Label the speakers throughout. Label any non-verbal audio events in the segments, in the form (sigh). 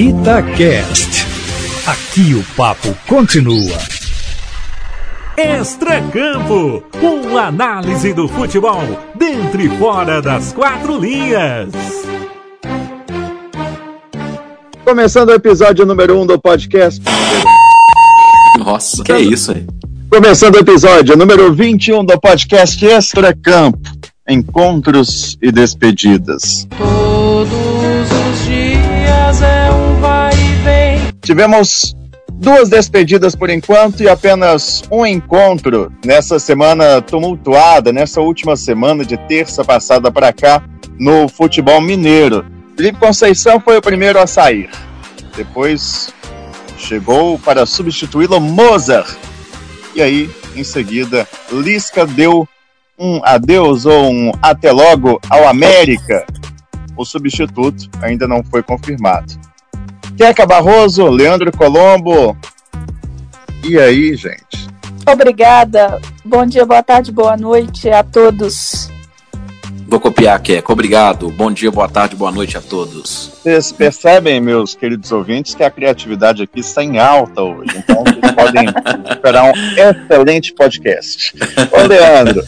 Speaker 1: Itacast. Aqui o papo continua. Extra Campo, uma análise do futebol dentro e fora das quatro linhas.
Speaker 2: Começando o episódio número 1 um do podcast.
Speaker 3: Nossa, que é isso aí?
Speaker 2: Começando o episódio número 21 do podcast Extra Campo. Encontros e despedidas.
Speaker 4: Todos
Speaker 2: Tivemos duas despedidas por enquanto e apenas um encontro nessa semana tumultuada, nessa última semana de terça passada para cá, no futebol mineiro. Felipe Conceição foi o primeiro a sair. Depois chegou para substituí-lo Mozart. E aí, em seguida, Lisca deu um adeus ou um até logo ao América. O substituto ainda não foi confirmado. Queca Barroso, Leandro Colombo. E aí, gente?
Speaker 5: Obrigada. Bom dia, boa tarde, boa noite a todos.
Speaker 3: Vou copiar, Keco. Obrigado. Bom dia, boa tarde, boa noite a todos.
Speaker 2: Vocês percebem, meus queridos ouvintes, que a criatividade aqui está em alta hoje. Então, vocês (laughs) podem esperar um excelente podcast. Ô, Leandro,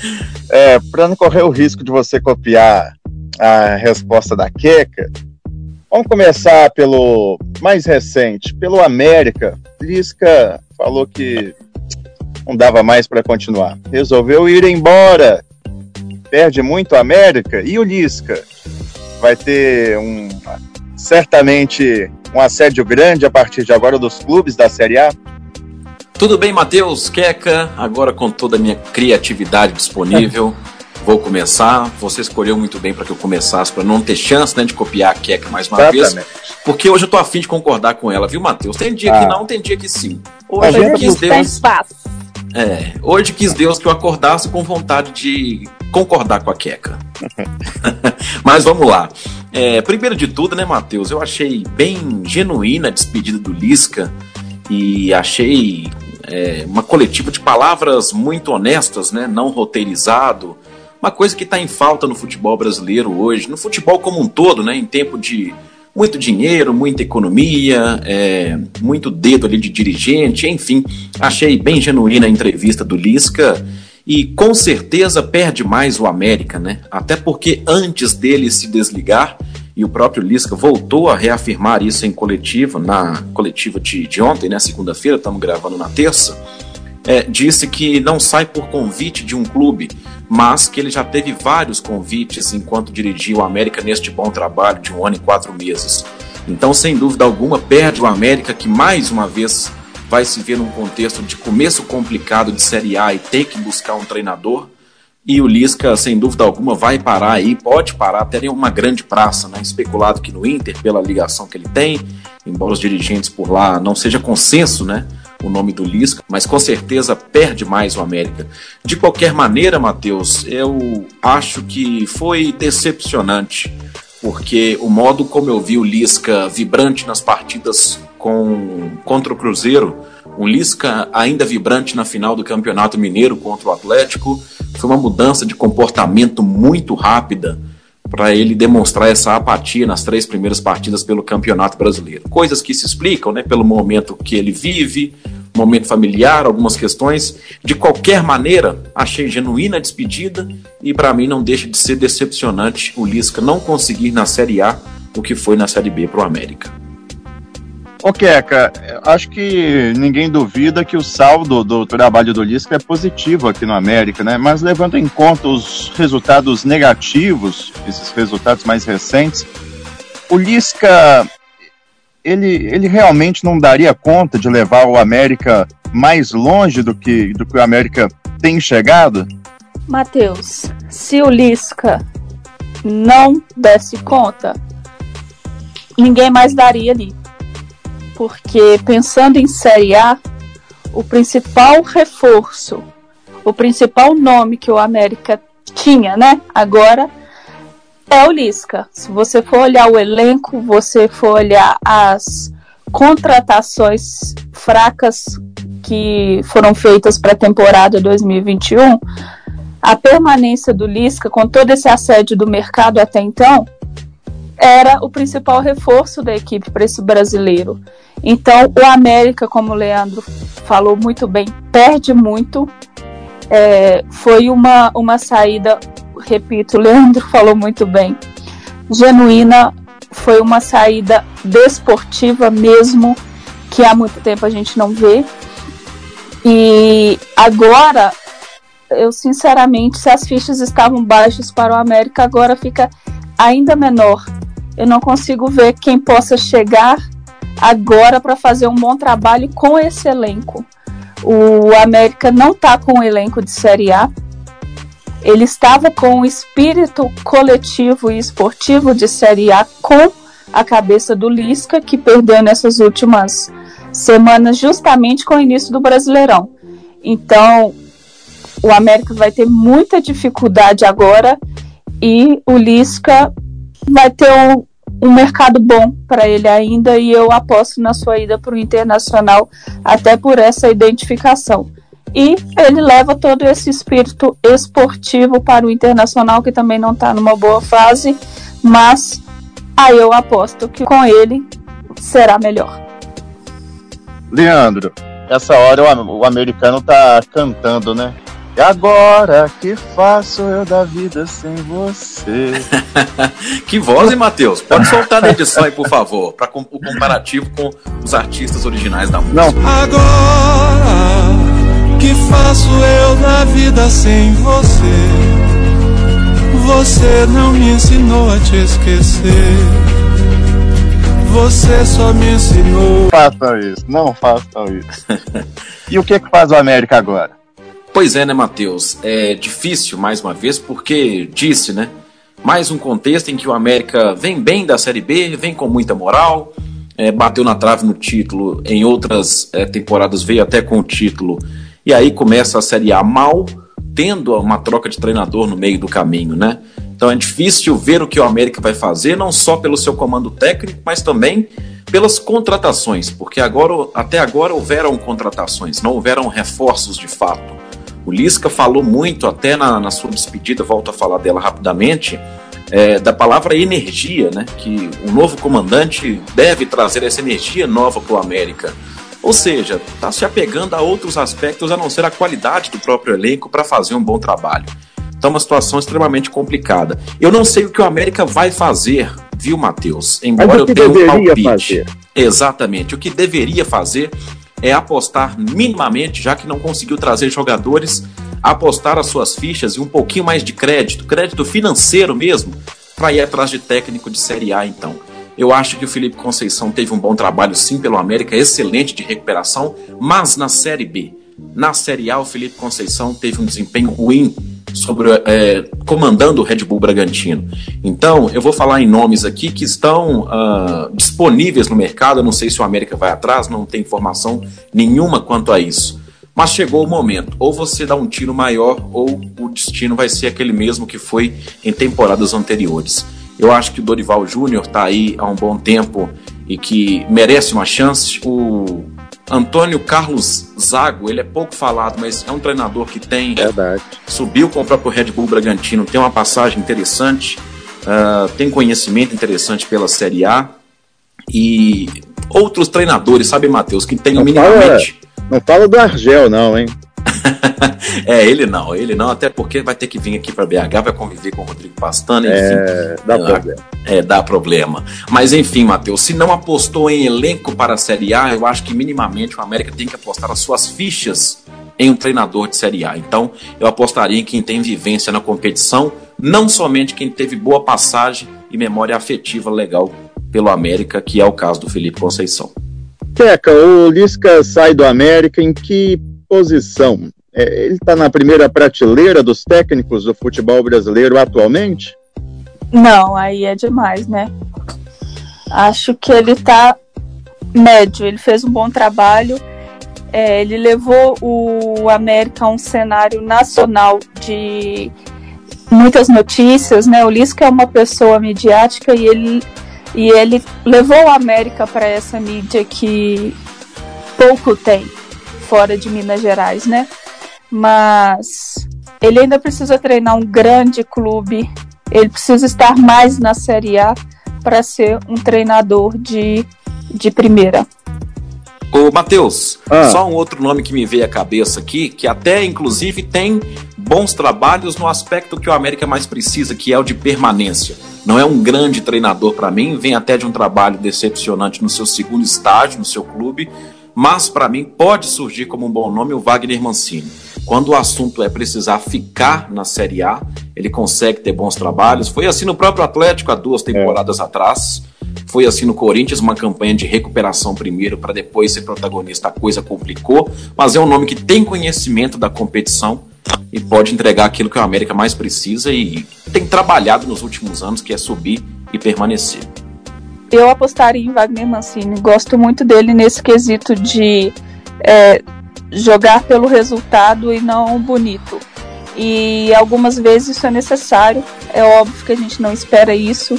Speaker 2: é, para não correr o risco de você copiar a resposta da Queca, vamos começar pelo mais recente, pelo América. Lisca falou que não dava mais para continuar. Resolveu ir embora perde muito a América e o Lisca vai ter um certamente um assédio grande a partir de agora dos clubes da Série A.
Speaker 3: Tudo bem, Matheus, Queca, agora com toda a minha criatividade disponível, (laughs) vou começar. Você escolheu muito bem para que eu começasse, para não ter chance né, de copiar a Queca mais uma
Speaker 2: Exatamente.
Speaker 3: vez, porque hoje eu tô afim de concordar com ela, viu, Matheus? Tem dia
Speaker 2: Ah.
Speaker 3: que não, tem dia que sim. Hoje
Speaker 2: gente
Speaker 3: quis Deus, é, hoje quis Deus que eu acordasse com vontade de concordar com a Queca. (laughs) Mas vamos lá. É, primeiro de tudo, né, Matheus? Eu achei bem genuína a despedida do Lisca e achei é, uma coletiva de palavras muito honestas, né? Não roteirizado. Uma coisa que está em falta no futebol brasileiro hoje, no futebol como um todo, né? Em tempo de muito dinheiro, muita economia, é, muito dedo ali de dirigente, enfim. Achei bem genuína a entrevista do Lisca e com certeza perde mais o América, né? Até porque antes dele se desligar, e o próprio Lisca voltou a reafirmar isso em coletiva, na coletiva de, de ontem, né? Segunda-feira, estamos gravando na terça. É, disse que não sai por convite de um clube, mas que ele já teve vários convites enquanto dirigia o América neste bom trabalho de um ano e quatro meses. Então, sem dúvida alguma, perde o América, que mais uma vez vai se ver num contexto de começo complicado de Série A e ter que buscar um treinador. E o Lisca, sem dúvida alguma, vai parar aí, pode parar até em uma grande praça, né? Especulado que no Inter, pela ligação que ele tem, embora os dirigentes por lá não seja consenso, né? O nome do Lisca, mas com certeza perde mais o América. De qualquer maneira, Matheus, eu acho que foi decepcionante, porque o modo como eu vi o Lisca vibrante nas partidas com, contra o Cruzeiro, um Lisca ainda vibrante na final do Campeonato Mineiro contra o Atlético, foi uma mudança de comportamento muito rápida para ele demonstrar essa apatia nas três primeiras partidas pelo Campeonato Brasileiro. Coisas que se explicam, né, pelo momento que ele vive, momento familiar, algumas questões. De qualquer maneira, achei genuína a despedida e para mim não deixa de ser decepcionante o Lisca não conseguir na Série A o que foi na Série B para o América.
Speaker 2: Ô, Queca, acho que ninguém duvida que o saldo do trabalho do Lisca é positivo aqui no América, né? Mas levando em conta os resultados negativos, esses resultados mais recentes, o Lisca, ele, ele realmente não daria conta de levar o América mais longe do que, do que o América tem chegado?
Speaker 5: Matheus, se o Lisca não desse conta, ninguém mais daria ali. Porque pensando em Série A, o principal reforço, o principal nome que o América tinha, né? Agora é o Lisca. Se você for olhar o elenco, você for olhar as contratações fracas que foram feitas para a temporada 2021, a permanência do Lisca, com todo esse assédio do mercado até então, era o principal reforço da equipe para esse brasileiro. Então, o América, como o Leandro falou muito bem, perde muito. É, foi uma, uma saída, repito, Leandro falou muito bem, genuína, foi uma saída desportiva mesmo, que há muito tempo a gente não vê. E agora, eu sinceramente, se as fichas estavam baixas para o América, agora fica ainda menor. Eu não consigo ver quem possa chegar agora para fazer um bom trabalho com esse elenco. O América não está com o elenco de Série A. Ele estava com o espírito coletivo e esportivo de Série A com a cabeça do Lisca, que perdeu nessas últimas semanas, justamente com o início do Brasileirão. Então, o América vai ter muita dificuldade agora e o Lisca vai ter um, um mercado bom para ele ainda e eu aposto na sua ida para o Internacional até por essa identificação. E ele leva todo esse espírito esportivo para o Internacional, que também não está numa boa fase, mas aí eu aposto que com ele será melhor.
Speaker 2: Leandro, essa hora o, o americano tá cantando, né? E agora que faço eu da vida sem você? (laughs)
Speaker 3: que voz, hein, Matheus? Pode soltar na edição aí, por favor, para o comparativo com os artistas originais da música. Não.
Speaker 4: Agora que faço eu da vida sem você? Você não me ensinou a te esquecer. Você só me ensinou.
Speaker 2: Façam isso, não façam isso. e o que que faz o América agora?
Speaker 3: Pois é, né, Matheus? É difícil, mais uma vez, porque disse, né? Mais um contexto em que o América vem bem da Série B, vem com muita moral, é, bateu na trave no título, em outras é, temporadas veio até com o título, e aí começa a Série A mal, tendo uma troca de treinador no meio do caminho, né? Então é difícil ver o que o América vai fazer, não só pelo seu comando técnico, mas também pelas contratações, porque agora, até agora houveram contratações, não houveram reforços de fato. O Lisca falou muito, até na, na sua despedida, volto a falar dela rapidamente, é, da palavra energia, né? Que o novo comandante deve trazer essa energia nova para o América. Ou seja, está se apegando a outros aspectos a não ser a qualidade do próprio elenco para fazer um bom trabalho. Então, uma situação extremamente complicada. Eu não sei o que o América vai fazer, viu, Matheus? Embora eu tenha um palpite. Fazer. Exatamente. O que deveria fazer é apostar minimamente, já que não conseguiu trazer jogadores, apostar as suas fichas e um pouquinho mais de crédito, crédito financeiro mesmo, para ir atrás de técnico de Série A, então. Eu acho que o Felipe Conceição teve um bom trabalho, sim, pelo América, excelente de recuperação, mas na Série B. Na Série A, o Felipe Conceição teve um desempenho ruim sobre é, comandando o Red Bull Bragantino. Então, eu vou falar em nomes aqui que estão uh, disponíveis no mercado. Eu não sei se o América vai atrás, não tem informação nenhuma quanto a isso. Mas chegou o momento, ou você dá um tiro maior, ou o destino vai ser aquele mesmo que foi em temporadas anteriores. Eu acho que o Dorival Júnior está aí há um bom tempo e que merece uma chance. O Antônio Carlos Zago, ele é pouco falado, mas é um treinador que tem.
Speaker 2: Verdade.
Speaker 3: Subiu com o próprio Red Bull Bragantino, tem uma passagem interessante, uh, tem conhecimento interessante pela Série A. E outros treinadores, sabe, Matheus, que tenham minimamente.
Speaker 2: Fala, não fala do Argel, não, hein? (laughs)
Speaker 3: é, ele não, ele não, até porque vai ter que vir aqui para BH, vai conviver com o Rodrigo Pastana, enfim.
Speaker 2: É, dá é, problema.
Speaker 3: É, dá problema. Mas enfim, Matheus, se não apostou em elenco para a Série A, eu acho que minimamente o América tem que apostar as suas fichas em um treinador de Série A. Então, eu apostaria em quem tem vivência na competição, não somente quem teve boa passagem e memória afetiva legal pelo América, que é o caso do Felipe Conceição.
Speaker 2: Queca, o Lisca sai do América em que posição? É, ele está na primeira prateleira dos técnicos do futebol brasileiro atualmente?
Speaker 5: Não, aí é demais, né? Acho que ele está médio. Ele fez um bom trabalho. É, ele levou o América a um cenário nacional de muitas notícias, né? O Lisca é uma pessoa midiática e ele, e ele levou o América para essa mídia que pouco tem fora de Minas Gerais, né? Mas ele ainda precisa treinar um grande clube, ele precisa estar mais na Série A para ser um treinador de, de primeira.
Speaker 3: Ô, Matheus, ah. só um outro nome que me veio à cabeça aqui, que até inclusive tem bons trabalhos no aspecto que o América mais precisa, que é o de permanência. Não é um grande treinador para mim, vem até de um trabalho decepcionante no seu segundo estágio, no seu clube, mas para mim pode surgir como um bom nome o Wagner Mancini. Quando o assunto é precisar ficar na Série A, ele consegue ter bons trabalhos. Foi assim no próprio Atlético há duas temporadas é. atrás. Foi assim no Corinthians, uma campanha de recuperação primeiro para depois ser protagonista. A coisa complicou, mas é um nome que tem conhecimento da competição e pode entregar aquilo que o América mais precisa e tem trabalhado nos últimos anos, que é subir e permanecer.
Speaker 5: Eu apostaria em Wagner Mancini. Gosto muito dele nesse quesito de é, jogar pelo resultado e não bonito. E algumas vezes isso é necessário. É óbvio que a gente não espera isso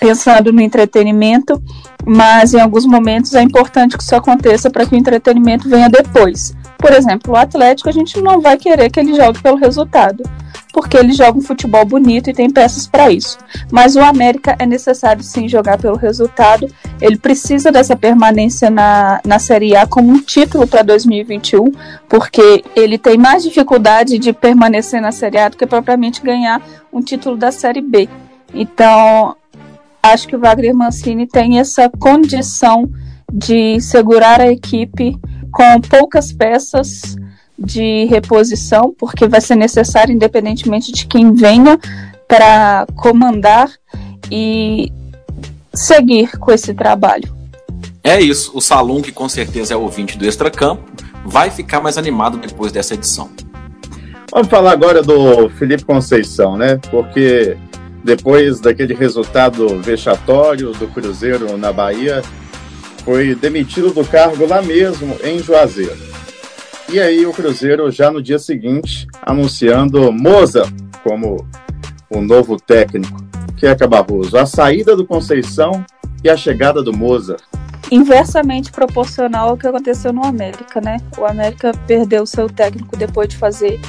Speaker 5: pensando no entretenimento, mas em alguns momentos é importante que isso aconteça para que o entretenimento venha depois. Por exemplo, o Atlético a gente não vai querer que ele jogue pelo resultado, porque ele joga um futebol bonito e tem peças para isso. Mas o América é necessário sim jogar pelo resultado. Ele precisa dessa permanência na, na Série A como um título para 2021, porque ele tem mais dificuldade de permanecer na Série A do que propriamente ganhar um título da Série B. Então, acho que o Wagner Mancini tem essa condição de segurar a equipe com poucas peças de reposição, porque vai ser necessário, independentemente de quem venha, para comandar e seguir com esse trabalho.
Speaker 3: É isso. O Salum, que com certeza é ouvinte do Extracampo, vai ficar mais animado depois dessa edição.
Speaker 2: Vamos falar agora do Felipe Conceição, né? Porque depois daquele resultado vexatório do Cruzeiro na Bahia, foi demitido do cargo lá mesmo, em Juazeiro. E aí o Cruzeiro, já no dia seguinte, anunciando Moza como o novo técnico. Que é a saída do Conceição e a chegada do Moza.
Speaker 5: Inversamente proporcional ao que aconteceu no América, né? O América perdeu seu técnico depois de fazer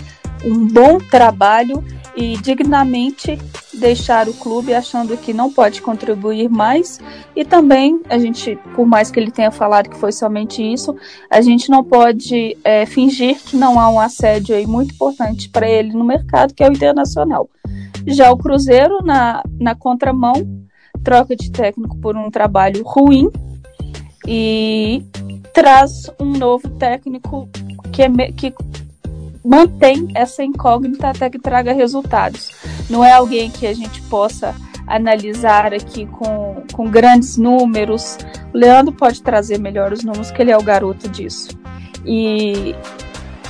Speaker 5: um bom trabalho e dignamente deixar o clube achando que não pode contribuir mais e também a gente, por mais que ele tenha falado que foi somente isso, a gente não pode é, fingir que não há um assédio aí muito importante para ele no mercado que é o internacional. Já o Cruzeiro na, na contramão troca de técnico por um trabalho ruim e traz um novo técnico que, é, que mantém essa incógnita até que traga resultados. Não é alguém que a gente possa analisar aqui com, com grandes números. O Leandro pode trazer melhor os números, que ele é o garoto disso. E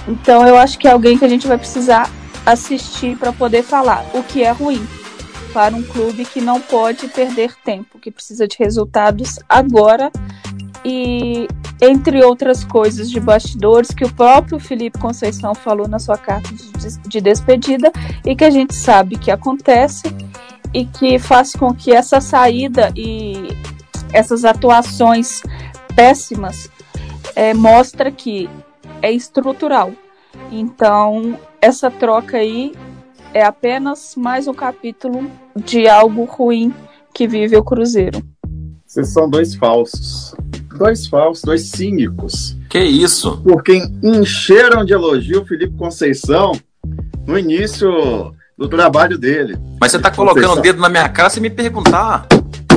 Speaker 5: então eu acho que é alguém que a gente vai precisar assistir para poder falar o que é ruim para um clube que não pode perder tempo, que precisa de resultados agora e entre outras coisas de bastidores que o próprio Felipe Conceição falou na sua carta de, de despedida e que a gente sabe que acontece e que faz com que essa saída e essas atuações péssimas é, mostra que é estrutural. Então essa troca aí é apenas mais um capítulo de algo ruim que vive o Cruzeiro.
Speaker 2: Vocês são dois falsos dois falsos, dois cínicos.
Speaker 3: Que isso?
Speaker 2: Porque encheram de elogio o Felipe Conceição no início do trabalho dele.
Speaker 3: Mas você tá colocando o dedo na minha cara sem me perguntar.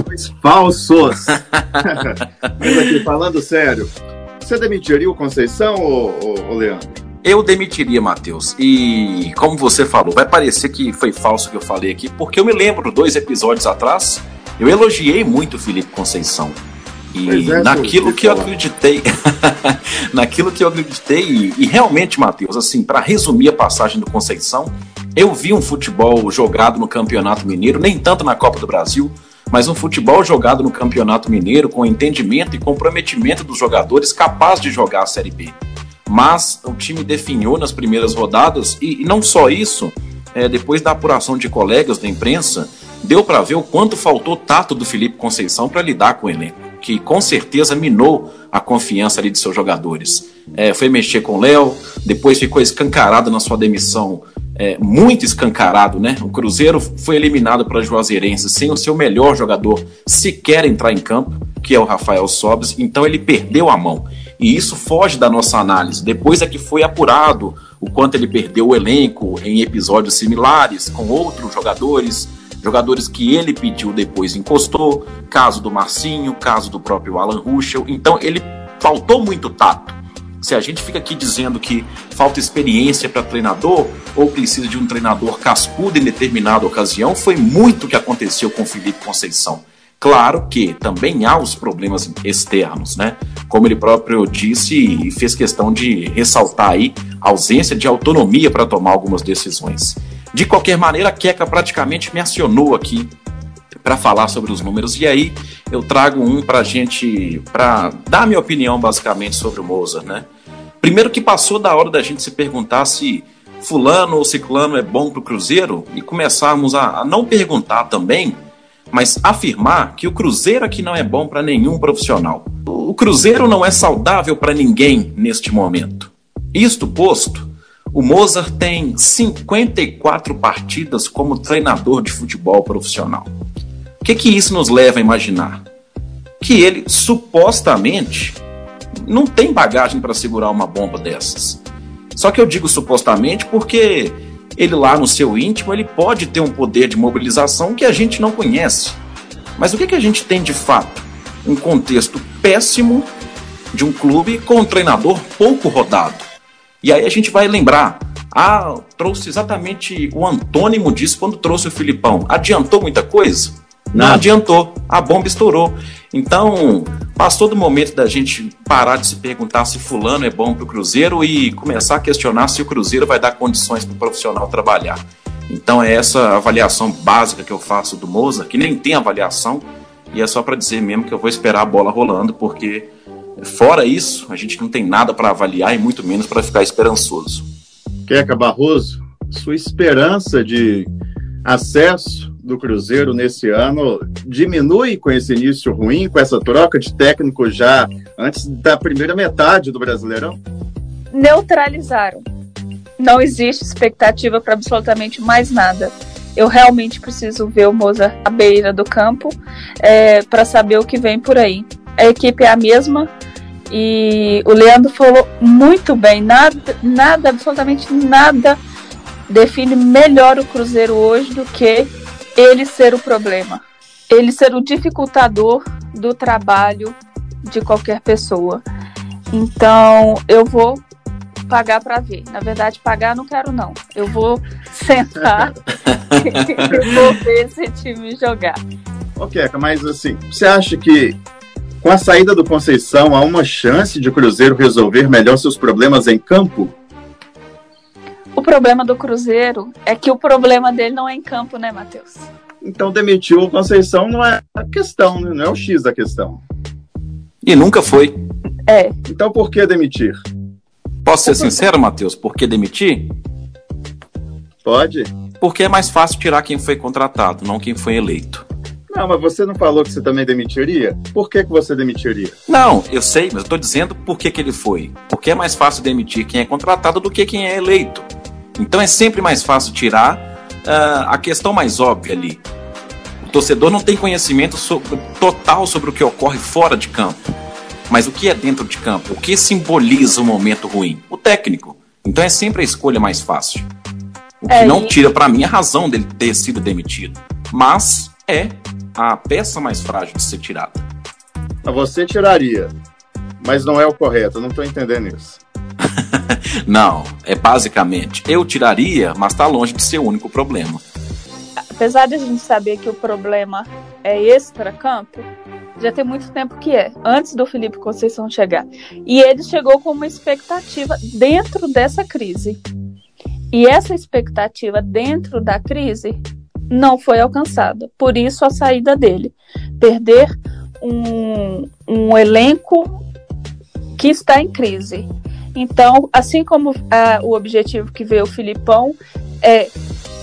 Speaker 2: Dois falsos. (laughs) Mas aqui, falando sério, você demitiria o Conceição, ou, ou Leandro?
Speaker 3: Eu demitiria, Matheus. E como você falou, vai parecer que foi falso o que eu falei aqui, porque eu me lembro dois episódios atrás, eu elogiei muito o Felipe Conceição. E é, naquilo que eu acreditei, (laughs) naquilo que eu acreditei, e, e realmente, Matheus, assim, para resumir a passagem do Conceição, eu vi um futebol jogado no Campeonato Mineiro, nem tanto na Copa do Brasil, mas um futebol jogado no Campeonato Mineiro com entendimento e comprometimento dos jogadores capaz de jogar a Série B. Mas o time definhou nas primeiras rodadas, e, e não só isso, é, depois da apuração de colegas da imprensa, deu para ver o quanto faltou tato do Felipe Conceição para lidar com o elenco que com certeza minou a confiança ali de seus jogadores. É, foi mexer com o Léo, depois ficou escancarado na sua demissão é, muito escancarado, né? O Cruzeiro foi eliminado para Juazeirense sem o seu melhor jogador sequer entrar em campo, que é o Rafael Sobes, então ele perdeu a mão. E isso foge da nossa análise. Depois é que foi apurado o quanto ele perdeu o elenco em episódios similares com outros jogadores, jogadores que ele pediu depois encostou, caso do Marcinho, caso do próprio Alan Ruschel. Então ele faltou muito tato. Se a gente fica aqui dizendo que falta experiência para treinador ou precisa de um treinador cascudo em determinada ocasião, foi muito o que aconteceu com Felipe Conceição. Claro que também há os problemas externos, né? Como ele próprio disse e fez questão de ressaltar aí a ausência de autonomia para tomar algumas decisões. De qualquer maneira, a Queca praticamente me acionou aqui para falar sobre os números e aí eu trago um para gente, para dar minha opinião basicamente sobre o Mozart, né? Primeiro que passou da hora da gente se perguntar se fulano ou ciclano é bom para o Cruzeiro e começarmos a, a não perguntar também mas afirmar que o Cruzeiro aqui não é bom para nenhum profissional. O Cruzeiro não é saudável para ninguém neste momento. Isto posto, o Mozart tem 54 partidas como treinador de futebol profissional. O que, que isso nos leva a imaginar? Que ele supostamente não tem bagagem para segurar uma bomba dessas. Só que eu digo supostamente porque ele lá no seu íntimo, ele pode ter um poder de mobilização que a gente não conhece. Mas o que, que a gente tem de fato? Um contexto péssimo de um clube com um treinador pouco rodado. E aí a gente vai lembrar, ah, trouxe exatamente o antônimo disso quando trouxe o Filipão. Adiantou muita coisa? Não, não adiantou, a bomba estourou. Então, passou do momento da gente parar de se perguntar se fulano é bom para o Cruzeiro e começar a questionar se o Cruzeiro vai dar condições para o profissional trabalhar. Então é essa avaliação básica que eu faço do Moza, que nem tem avaliação, e é só para dizer mesmo que eu vou esperar a bola rolando, porque fora isso, a gente não tem nada para avaliar e muito menos para ficar esperançoso.
Speaker 2: Queca Barroso, sua esperança de acesso do Cruzeiro nesse ano diminui com esse início ruim, com essa troca de técnico já antes da primeira metade do Brasileirão?
Speaker 5: Neutralizaram. Não existe expectativa para absolutamente mais nada. Eu realmente preciso ver o Moza à beira do campo é, para saber o que vem por aí. A equipe é a mesma e o Leandro falou muito bem. Nada, nada, absolutamente nada define melhor o Cruzeiro hoje do que ele ser o problema, ele ser o dificultador do trabalho de qualquer pessoa. Então, eu vou pagar para ver. Na verdade, pagar não quero não. Eu vou sentar (laughs) (laughs) e vou ver esse time jogar.
Speaker 2: Ok, mas assim, você acha que com a saída do Conceição há uma chance de o Cruzeiro resolver melhor seus problemas em campo?
Speaker 5: O problema do Cruzeiro é que o problema dele não é em campo, né, Matheus?
Speaker 2: Então demitiu o Conceição não é a questão, né? não é o X da questão.
Speaker 3: E nunca foi.
Speaker 5: É.
Speaker 2: Então por que demitir?
Speaker 3: Posso ser sincero, Matheus? Por que demitir?
Speaker 2: Pode.
Speaker 3: Porque é mais fácil tirar quem foi contratado, não quem foi eleito.
Speaker 2: Não, mas você não falou que você também demitiria? Por que, que você demitiria?
Speaker 3: Não, eu sei, mas eu tô dizendo por que, que ele foi. Porque é mais fácil demitir quem é contratado do que quem é eleito. Então é sempre mais fácil tirar uh, a questão mais óbvia ali. O torcedor não tem conhecimento sobre, total sobre o que ocorre fora de campo. Mas o que é dentro de campo? O que simboliza o momento ruim? O técnico. Então é sempre a escolha mais fácil. O que é, não tira para mim a razão dele ter sido demitido. Mas é a peça mais frágil de ser tirada.
Speaker 2: Você tiraria, mas não é o correto. Eu não estou entendendo isso. (laughs)
Speaker 3: não, é basicamente, eu tiraria, mas está longe de ser o único problema.
Speaker 5: Apesar de a gente saber que o problema é extra-campo, já tem muito tempo que é, antes do Felipe Conceição chegar. E ele chegou com uma expectativa dentro dessa crise. E essa expectativa dentro da crise não foi alcançada. Por isso a saída dele. Perder um, um elenco que está em crise. Então, assim como ah, o objetivo que veio o Filipão, é,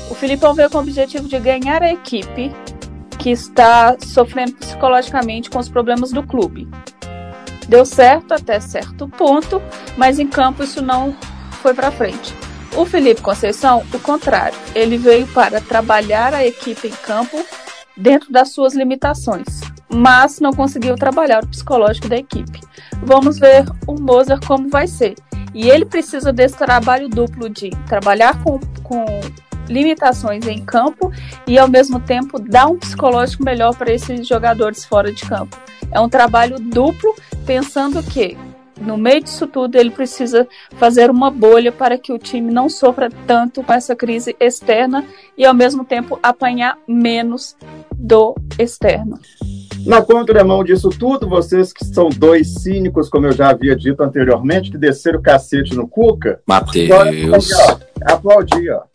Speaker 5: o Filipão veio com o objetivo de ganhar a equipe que está sofrendo psicologicamente com os problemas do clube. Deu certo até certo ponto, mas em campo isso não foi para frente. O Felipe Conceição, o contrário, ele veio para trabalhar a equipe em campo dentro das suas limitações, mas não conseguiu trabalhar o psicológico da equipe. Vamos ver o Mozart como vai ser. E ele precisa desse trabalho duplo de trabalhar com, com limitações em campo e ao mesmo tempo dar um psicológico melhor para esses jogadores fora de campo. É um trabalho duplo, pensando que no meio disso tudo ele precisa fazer uma bolha para que o time não sofra tanto com essa crise externa e ao mesmo tempo apanhar menos do externo.
Speaker 2: Na contramão disso tudo, vocês que são dois cínicos, como eu já havia dito anteriormente, que desceram o cacete no Cuca.
Speaker 3: Matheus.
Speaker 2: Aplaudir, ó.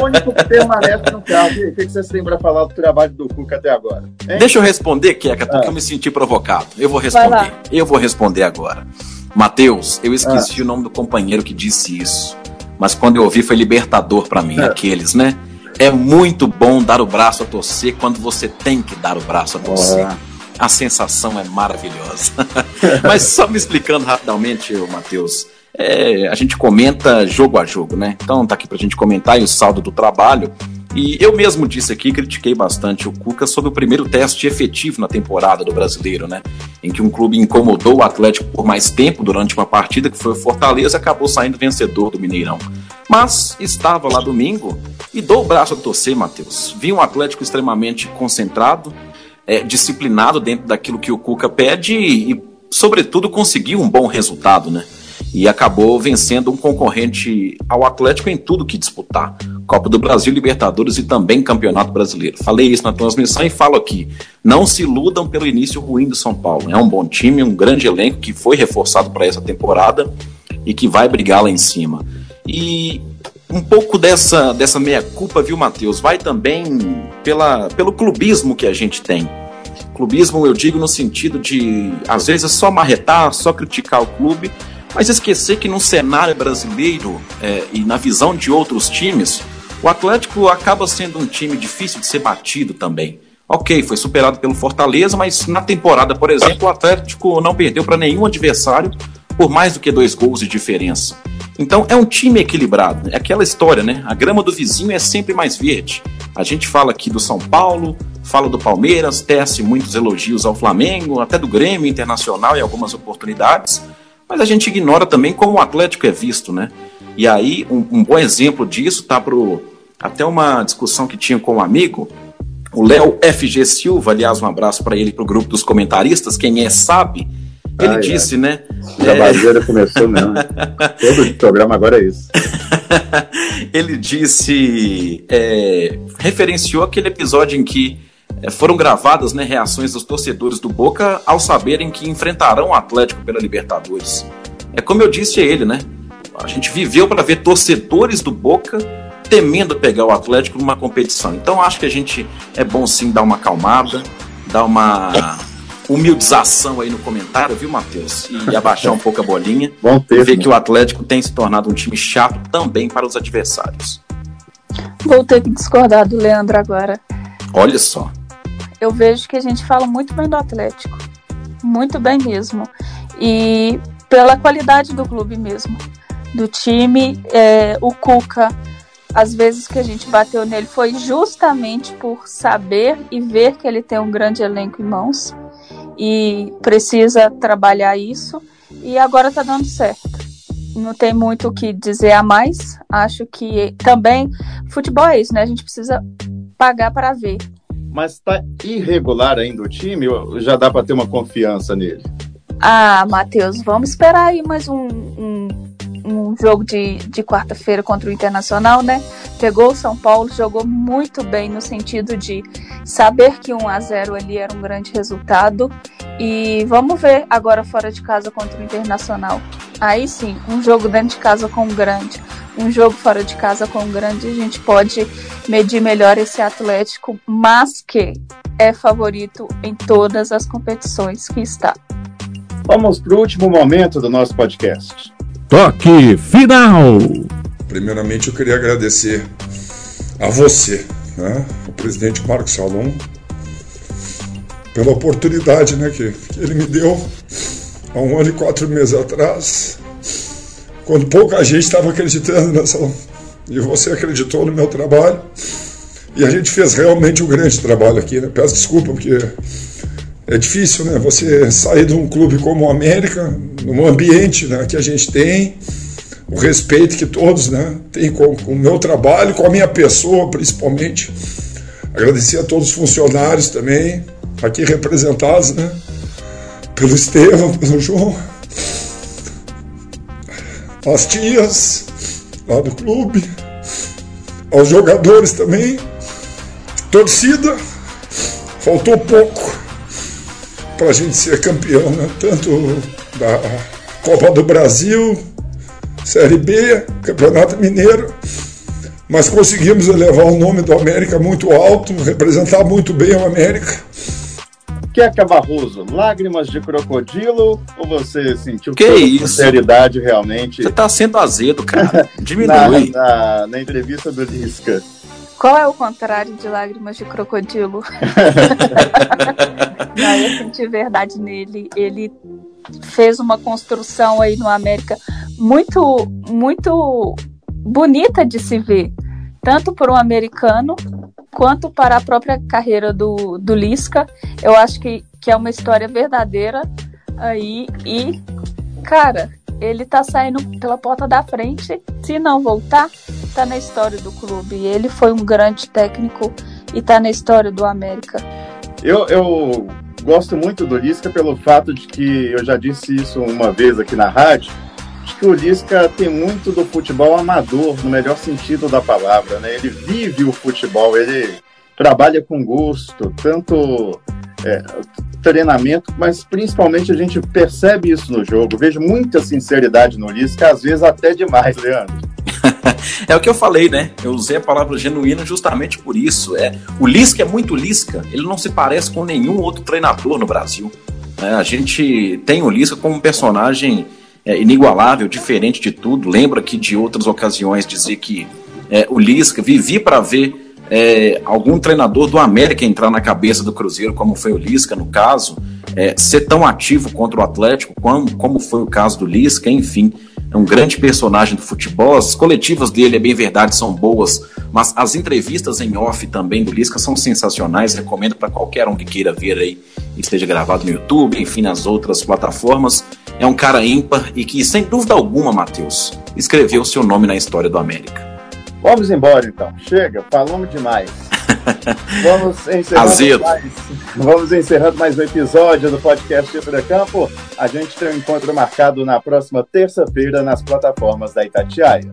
Speaker 2: O único que permanece no carro. O que vocês têm para falar do trabalho do Cuca até agora?
Speaker 3: Hein? Deixa eu responder, Keka, porque ah. eu me senti provocado. Eu vou responder. Eu vou responder agora. Matheus, eu esqueci ah. o nome do companheiro que disse isso. Mas quando eu ouvi foi libertador para mim, é. aqueles, né? É muito bom dar o braço a torcer quando você tem que dar o braço a torcer. A sensação é maravilhosa. (laughs) Mas só me explicando rapidamente, Matheus, é, a gente comenta jogo a jogo, né? Então tá aqui pra gente comentar o saldo do trabalho. E eu mesmo disse aqui, critiquei bastante o Cuca sobre o primeiro teste efetivo na temporada do brasileiro, né? Em que um clube incomodou o Atlético por mais tempo durante uma partida que foi o Fortaleza e acabou saindo vencedor do Mineirão. Mas estava lá domingo e dou o braço a torcer, Matheus. Vi um Atlético extremamente concentrado, é, disciplinado dentro daquilo que o Cuca pede e, e sobretudo, conseguiu um bom resultado, né? E acabou vencendo um concorrente ao Atlético em tudo que disputar. Copa do Brasil, Libertadores e também Campeonato Brasileiro. Falei isso na transmissão e falo aqui. Não se iludam pelo início ruim do São Paulo. É um bom time, um grande elenco que foi reforçado para essa temporada e que vai brigar lá em cima. E um pouco dessa, dessa meia-culpa, viu, Matheus? Vai também pela, pelo clubismo que a gente tem. Clubismo, eu digo, no sentido de, às vezes, só marretar, só criticar o clube mas esquecer que no cenário brasileiro é, e na visão de outros times, o Atlético acaba sendo um time difícil de ser batido também. Ok, foi superado pelo Fortaleza, mas na temporada, por exemplo, o Atlético não perdeu para nenhum adversário por mais do que dois gols de diferença. Então é um time equilibrado. É aquela história, né? A grama do vizinho é sempre mais verde. A gente fala aqui do São Paulo, fala do Palmeiras, tece muitos elogios ao Flamengo, até do Grêmio Internacional em algumas oportunidades mas a gente ignora também como o Atlético é visto, né? E aí, um, um bom exemplo disso tá pro. Até uma discussão que tinha com um amigo, o Léo FG Silva, aliás, um abraço para ele e pro grupo dos comentaristas, quem é sabe, ele ai, disse, ai. né?
Speaker 2: A é... começou mesmo. (laughs) Todo programa agora é isso.
Speaker 3: ele disse, é, referenciou aquele episódio em que foram gravadas né, reações dos torcedores do Boca ao saberem que enfrentarão o Atlético pela Libertadores. É como eu disse a ele, né? A gente viveu para ver torcedores do Boca temendo pegar o Atlético numa competição. Então acho que a gente é bom sim dar uma acalmada, dar uma humildização aí no comentário, viu, Matheus? E (laughs) abaixar um pouco a bolinha.
Speaker 2: Bom ter,
Speaker 3: e ver que o Atlético tem se tornado um time chato também para os adversários.
Speaker 5: Vou ter que discordar do Leandro agora.
Speaker 3: Olha só
Speaker 5: eu vejo que a gente fala muito bem do Atlético. Muito bem mesmo. E pela qualidade do clube mesmo. Do time, é, o Cuca, às vezes que a gente bateu nele foi justamente por saber e ver que ele tem um grande elenco em mãos e precisa trabalhar isso e agora tá dando certo. Não tem muito o que dizer a mais. Acho que também futebol é isso, né? A gente precisa pagar para ver
Speaker 2: mas está irregular ainda o time ou já dá para ter uma confiança nele?
Speaker 5: Ah, Matheus, vamos esperar aí mais um, um, um jogo de, de quarta-feira contra o Internacional, né? Pegou o São Paulo, jogou muito bem no sentido de saber que 1 a 0 ali era um grande resultado. E vamos ver agora fora de casa contra o Internacional. Aí sim, um jogo dentro de casa com grande um jogo fora de casa com um grande, a gente pode medir melhor esse Atlético, mas que é favorito em todas as competições que está.
Speaker 2: Vamos para o último momento do nosso podcast.
Speaker 1: Toque final!
Speaker 6: Primeiramente, eu queria agradecer a você, né, o presidente Marcos Salom, pela oportunidade né, que, que ele me deu há um ano e quatro meses atrás quando pouca gente estava acreditando nessa. E você acreditou no meu trabalho. E a gente fez realmente um grande trabalho aqui, né? Peço desculpa, porque é difícil, né? Você sair de um clube como o América, num ambiente né, que a gente tem, o respeito que todos né, têm com, com o meu trabalho, com a minha pessoa, principalmente. Agradecer a todos os funcionários também, aqui representados, né? Pelo Estevam, pelo João, as tias lá do clube, aos jogadores também, torcida, faltou pouco para a gente ser campeão, né? tanto da Copa do Brasil, Série B, Campeonato Mineiro, mas conseguimos elevar o nome do América muito alto, representar muito bem o América.
Speaker 2: Queca Barroso, lágrimas de crocodilo ou você sentiu
Speaker 3: que isso?
Speaker 2: sinceridade realmente?
Speaker 3: Você tá sendo azedo, cara. (laughs) Diminui.
Speaker 2: na, na, na entrevista do Lisca.
Speaker 5: Qual é o contrário de lágrimas de crocodilo? (laughs) Não, eu senti verdade nele. Ele fez uma construção aí no América muito, muito bonita de se ver, tanto por um americano quanto para a própria carreira do, do Lisca. Eu acho que, que é uma história verdadeira aí e, cara, ele tá saindo pela porta da frente. Se não voltar, tá na história do clube. Ele foi um grande técnico e tá na história do América.
Speaker 2: Eu, eu gosto muito do Lisca pelo fato de que eu já disse isso uma vez aqui na rádio. Que o Lisca tem muito do futebol amador, no melhor sentido da palavra, né? Ele vive o futebol, ele trabalha com gosto, tanto é, treinamento, mas principalmente a gente percebe isso no jogo. Vejo muita sinceridade no Lisca, às vezes até demais, Leandro. (laughs)
Speaker 3: é o que eu falei, né? Eu usei a palavra genuíno justamente por isso. É, o Lisca é muito Lisca, ele não se parece com nenhum outro treinador no Brasil. É, a gente tem o Lisca como um personagem é, inigualável, diferente de tudo. Lembra que de outras ocasiões dizer que é, o Lisca vivi para ver é, algum treinador do América entrar na cabeça do Cruzeiro, como foi o Lisca no caso, é, ser tão ativo contra o Atlético, como, como foi o caso do Lisca, enfim, é um grande personagem do futebol. As coletivas dele, é bem verdade, são boas, mas as entrevistas em off também do Lisca são sensacionais. Recomendo para qualquer um que queira ver aí, que esteja gravado no YouTube, enfim, nas outras plataformas. É um cara ímpar e que, sem dúvida alguma, Matheus, escreveu seu nome na história do América.
Speaker 2: Vamos embora então. Chega, falamos demais. (laughs) Vamos encerrando, mais, vamos encerrando mais um episódio do podcast Extra Campo. A gente tem um encontro marcado na próxima terça-feira nas plataformas da Itatiaia.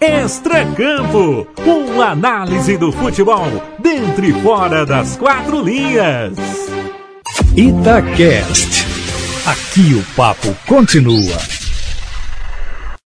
Speaker 1: Extra Campo, uma análise do futebol dentro e fora das quatro linhas.
Speaker 7: Itacast. Aqui o papo continua.